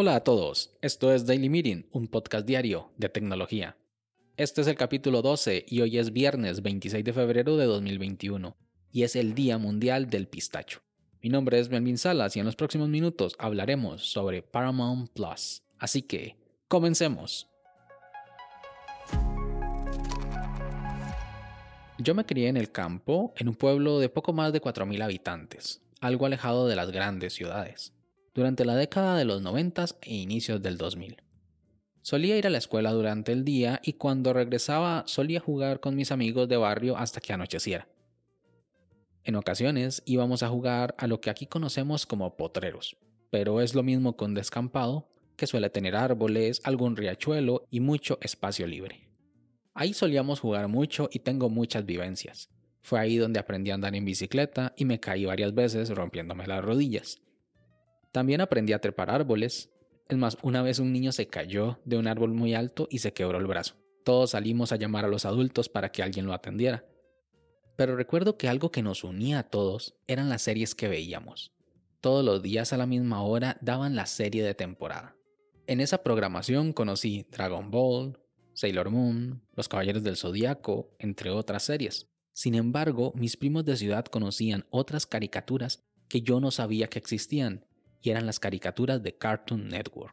Hola a todos, esto es Daily Meeting, un podcast diario de tecnología. Este es el capítulo 12 y hoy es viernes 26 de febrero de 2021 y es el Día Mundial del Pistacho. Mi nombre es Melvin Salas y en los próximos minutos hablaremos sobre Paramount Plus. Así que, comencemos. Yo me crié en el campo, en un pueblo de poco más de 4.000 habitantes, algo alejado de las grandes ciudades durante la década de los 90 e inicios del 2000. Solía ir a la escuela durante el día y cuando regresaba solía jugar con mis amigos de barrio hasta que anocheciera. En ocasiones íbamos a jugar a lo que aquí conocemos como potreros, pero es lo mismo con descampado, que suele tener árboles, algún riachuelo y mucho espacio libre. Ahí solíamos jugar mucho y tengo muchas vivencias. Fue ahí donde aprendí a andar en bicicleta y me caí varias veces rompiéndome las rodillas. También aprendí a trepar árboles. Es más, una vez un niño se cayó de un árbol muy alto y se quebró el brazo. Todos salimos a llamar a los adultos para que alguien lo atendiera. Pero recuerdo que algo que nos unía a todos eran las series que veíamos. Todos los días a la misma hora daban la serie de temporada. En esa programación conocí Dragon Ball, Sailor Moon, Los Caballeros del Zodiaco, entre otras series. Sin embargo, mis primos de ciudad conocían otras caricaturas que yo no sabía que existían y eran las caricaturas de Cartoon Network.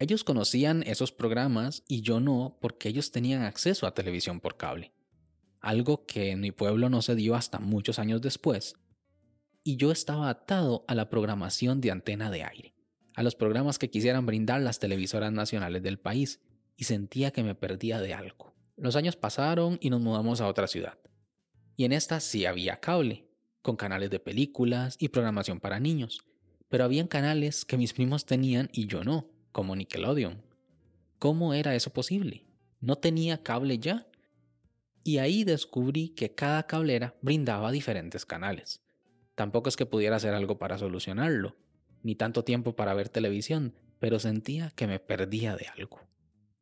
Ellos conocían esos programas y yo no porque ellos tenían acceso a televisión por cable, algo que en mi pueblo no se dio hasta muchos años después, y yo estaba atado a la programación de antena de aire, a los programas que quisieran brindar las televisoras nacionales del país, y sentía que me perdía de algo. Los años pasaron y nos mudamos a otra ciudad, y en esta sí había cable, con canales de películas y programación para niños, pero habían canales que mis primos tenían y yo no, como Nickelodeon. ¿Cómo era eso posible? ¿No tenía cable ya? Y ahí descubrí que cada cablera brindaba diferentes canales. Tampoco es que pudiera hacer algo para solucionarlo, ni tanto tiempo para ver televisión, pero sentía que me perdía de algo.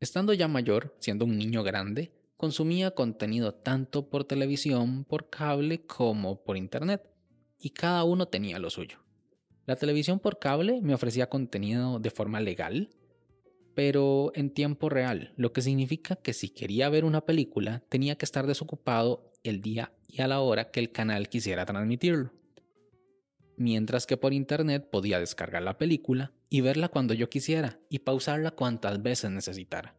Estando ya mayor, siendo un niño grande, consumía contenido tanto por televisión, por cable como por internet, y cada uno tenía lo suyo. La televisión por cable me ofrecía contenido de forma legal, pero en tiempo real, lo que significa que si quería ver una película tenía que estar desocupado el día y a la hora que el canal quisiera transmitirlo. Mientras que por internet podía descargar la película y verla cuando yo quisiera y pausarla cuantas veces necesitara.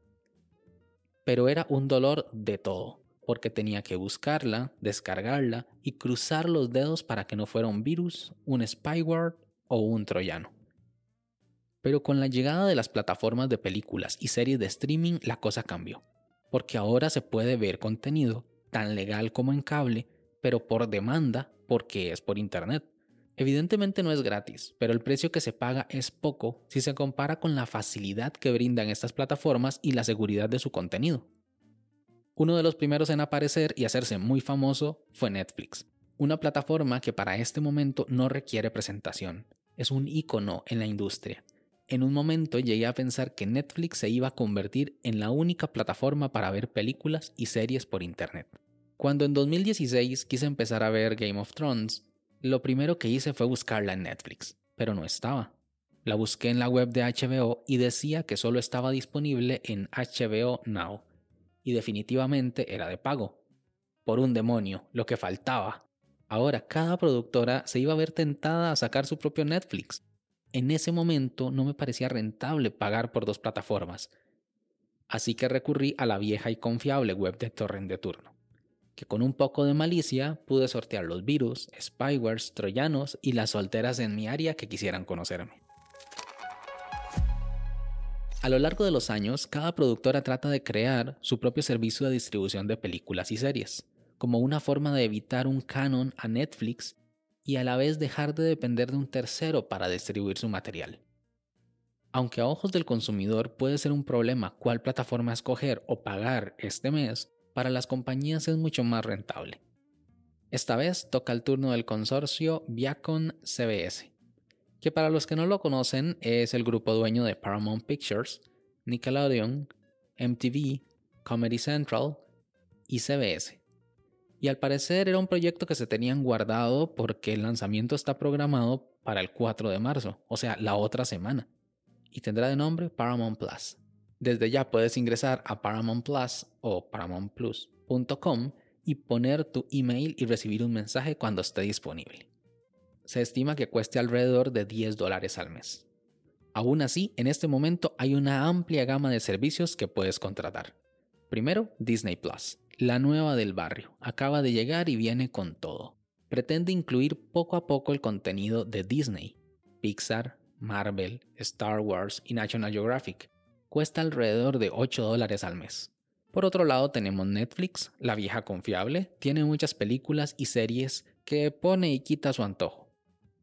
Pero era un dolor de todo, porque tenía que buscarla, descargarla y cruzar los dedos para que no fuera un virus, un spyware o un troyano. Pero con la llegada de las plataformas de películas y series de streaming la cosa cambió, porque ahora se puede ver contenido tan legal como en cable, pero por demanda porque es por internet. Evidentemente no es gratis, pero el precio que se paga es poco si se compara con la facilidad que brindan estas plataformas y la seguridad de su contenido. Uno de los primeros en aparecer y hacerse muy famoso fue Netflix, una plataforma que para este momento no requiere presentación. Es un icono en la industria. En un momento llegué a pensar que Netflix se iba a convertir en la única plataforma para ver películas y series por Internet. Cuando en 2016 quise empezar a ver Game of Thrones, lo primero que hice fue buscarla en Netflix, pero no estaba. La busqué en la web de HBO y decía que solo estaba disponible en HBO Now, y definitivamente era de pago. Por un demonio, lo que faltaba. Ahora cada productora se iba a ver tentada a sacar su propio Netflix. En ese momento no me parecía rentable pagar por dos plataformas. Así que recurrí a la vieja y confiable web de torrent de turno, que con un poco de malicia pude sortear los virus, spywares, troyanos y las solteras en mi área que quisieran conocerme. A lo largo de los años, cada productora trata de crear su propio servicio de distribución de películas y series como una forma de evitar un canon a Netflix y a la vez dejar de depender de un tercero para distribuir su material. Aunque a ojos del consumidor puede ser un problema cuál plataforma escoger o pagar este mes, para las compañías es mucho más rentable. Esta vez toca el turno del consorcio Viacom CBS, que para los que no lo conocen es el grupo dueño de Paramount Pictures, Nickelodeon, MTV, Comedy Central y CBS Y al parecer era un proyecto que se tenían guardado porque el lanzamiento está programado para el 4 de marzo, o sea, la otra semana. Y tendrá de nombre Paramount Plus. Desde ya puedes ingresar a Paramount Plus o paramountplus.com y poner tu email y recibir un mensaje cuando esté disponible. Se estima que cueste alrededor de 10 dólares al mes. Aún así, en este momento hay una amplia gama de servicios que puedes contratar. Primero, Disney Plus, la nueva del barrio. Acaba de llegar y viene con todo. Pretende incluir poco a poco el contenido de Disney, Pixar, Marvel, Star Wars y National Geographic. Cuesta alrededor de 8 dólares al mes. Por otro lado tenemos Netflix, la vieja confiable, tiene muchas películas y series que pone y quita su antojo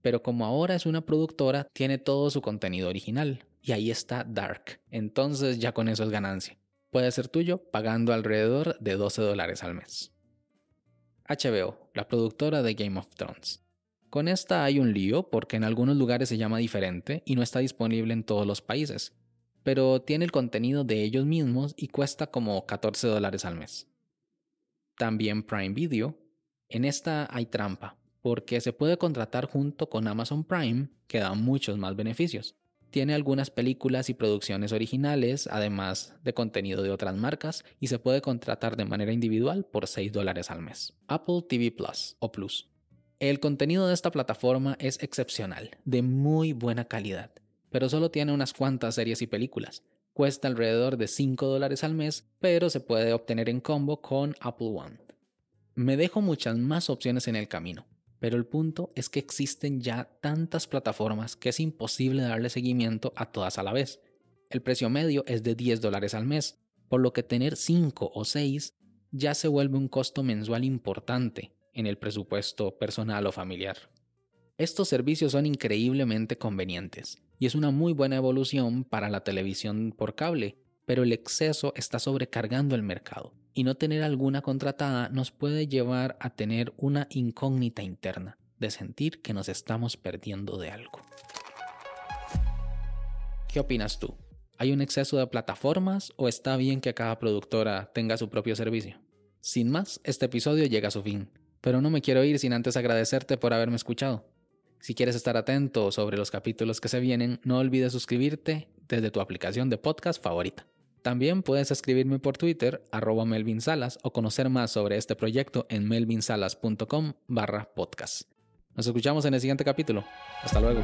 pero como ahora es una productora, tiene todo su contenido original. Y ahí está Dark. Entonces ya con eso es ganancia. Puede ser tuyo pagando alrededor de 12 dólares al mes. HBO, la productora de Game of Thrones. Con esta hay un lío porque en algunos lugares se llama diferente y no está disponible en todos los países, pero tiene el contenido de ellos mismos y cuesta como 14 dólares al mes. También Prime Video. En esta hay trampa, porque se puede contratar junto con Amazon Prime, que da muchos más beneficios. Tiene algunas películas y producciones originales, además de contenido de otras marcas, y se puede contratar de manera individual por 6 dólares al mes. Apple TV Plus o Plus. El contenido de esta plataforma es excepcional, de muy buena calidad, pero solo tiene unas cuantas series y películas. Cuesta alrededor de 5 dólares al mes, pero se puede obtener en combo con Apple One. Me dejo muchas más opciones en el camino pero el punto es que existen ya tantas plataformas que es imposible darle seguimiento a todas a la vez. El precio medio es de 10 dólares al mes, por lo que tener 5 o 6 ya se vuelve un costo mensual importante en el presupuesto personal o familiar. Estos servicios son increíblemente convenientes y es una muy buena evolución para la televisión por cable, pero el exceso está sobrecargando el mercado y no tener alguna contratada nos puede llevar a tener una incógnita interna de sentir que nos estamos perdiendo de algo. ¿Qué opinas tú? ¿Hay un exceso de plataformas o está bien que cada productora tenga su propio servicio? Sin más, este episodio llega a su fin, pero no me quiero ir sin antes agradecerte por haberme escuchado. Si quieres estar atento sobre los capítulos que se vienen, no olvides suscribirte desde tu aplicación de podcast favorita. También puedes escribirme por Twitter, arroba Melvin Salas, o conocer más sobre este proyecto en melvinsalas.com barra podcast. Nos escuchamos en el siguiente capítulo. Hasta luego.